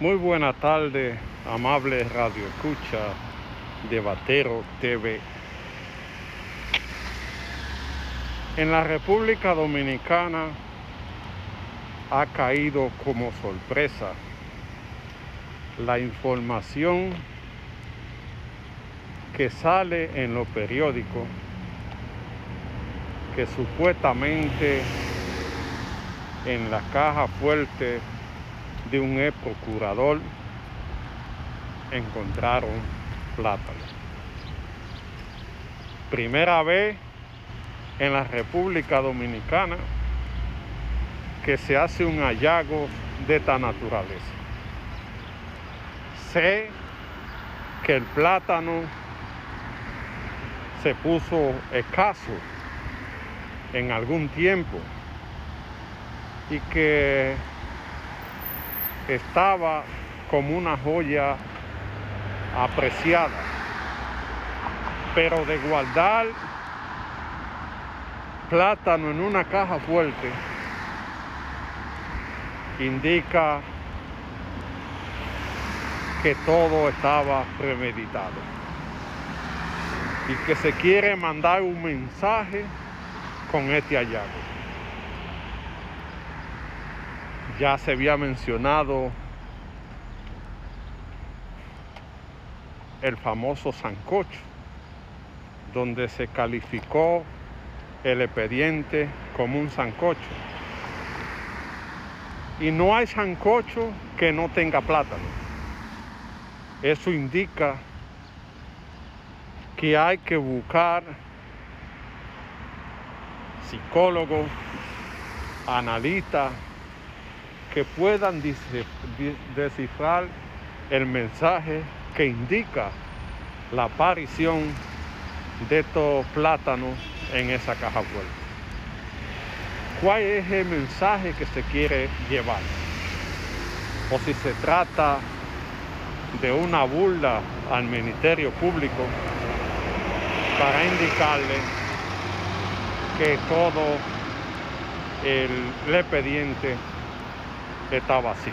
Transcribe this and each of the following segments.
Muy buena tarde, amable radio escucha de Batero TV. En la República Dominicana ha caído como sorpresa la información que sale en los periódicos que supuestamente en la caja fuerte de un ex procurador encontraron plátano. Primera vez en la República Dominicana que se hace un hallazgo de esta naturaleza. Sé que el plátano se puso escaso en algún tiempo y que estaba como una joya apreciada. Pero de guardar plátano en una caja fuerte indica que todo estaba premeditado y que se quiere mandar un mensaje con este hallazgo. Ya se había mencionado el famoso sancocho, donde se calificó el expediente como un sancocho. Y no hay sancocho que no tenga plátano. Eso indica que hay que buscar psicólogos, analistas, que puedan descifrar el mensaje que indica la aparición de estos plátanos en esa caja fuerte. ¿Cuál es el mensaje que se quiere llevar? O si se trata de una burla al Ministerio Público para indicarle que todo el expediente está vacío.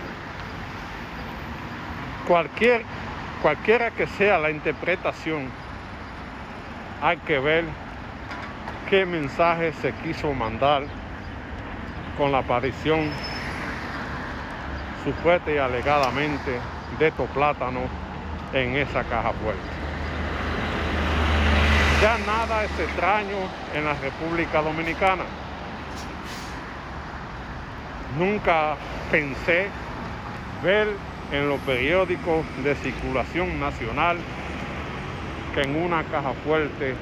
Cualquier, cualquiera que sea la interpretación, hay que ver qué mensaje se quiso mandar con la aparición supuesta y alegadamente de estos plátanos en esa caja fuerte. Ya nada es extraño en la República Dominicana. Nunca pensé ver en los periódicos de circulación nacional que en una caja fuerte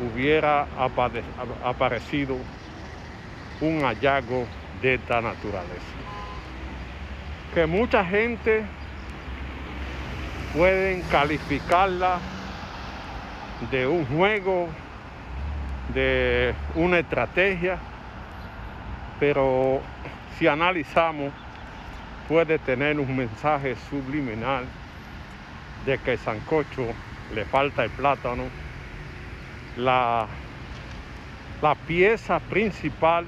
hubiera aparecido un hallazgo de esta naturaleza. Que mucha gente pueden calificarla de un juego, de una estrategia, pero si analizamos puede tener un mensaje subliminal de que el sancocho le falta el plátano, la, la pieza principal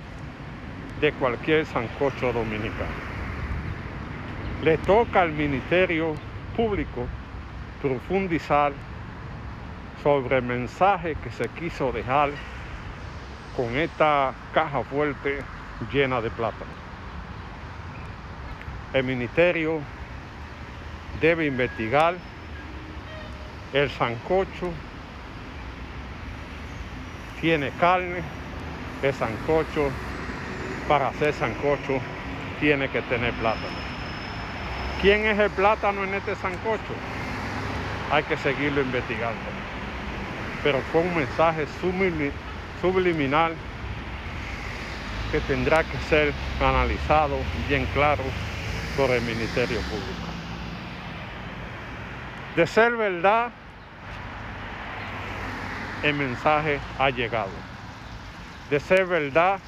de cualquier sancocho dominicano. Le toca al Ministerio Público profundizar sobre el mensaje que se quiso dejar con esta caja fuerte llena de plátano. El ministerio debe investigar el sancocho, tiene carne, el sancocho, para hacer sancocho tiene que tener plátano. ¿Quién es el plátano en este sancocho? Hay que seguirlo investigando. Pero fue un mensaje subliminal que tendrá que ser analizado bien claro por el Ministerio Público. De ser verdad, el mensaje ha llegado. De ser verdad,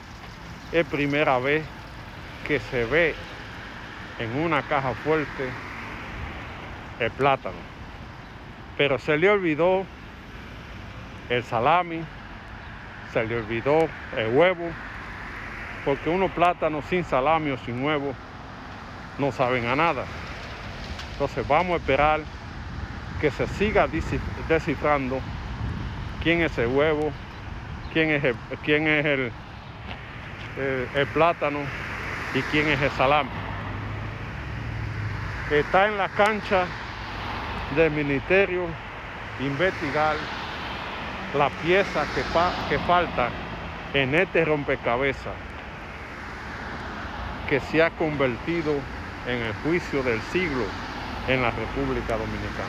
es primera vez que se ve en una caja fuerte el plátano. Pero se le olvidó el salami, se le olvidó el huevo, porque unos plátanos sin salami o sin huevo no saben a nada. Entonces vamos a esperar que se siga descifrando quién es el huevo, quién es el, quién es el, el plátano y quién es el salame. Está en la cancha del ministerio investigar la pieza que, que falta en este rompecabezas que se ha convertido en el juicio del siglo en la República Dominicana.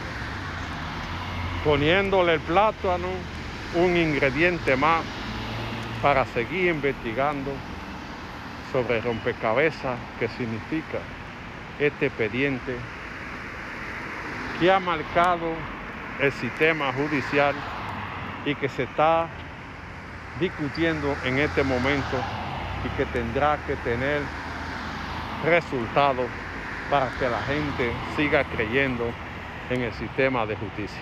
Poniéndole el plátano un ingrediente más para seguir investigando sobre rompecabezas que significa este expediente que ha marcado el sistema judicial y que se está discutiendo en este momento y que tendrá que tener resultados para que la gente siga creyendo en el sistema de justicia.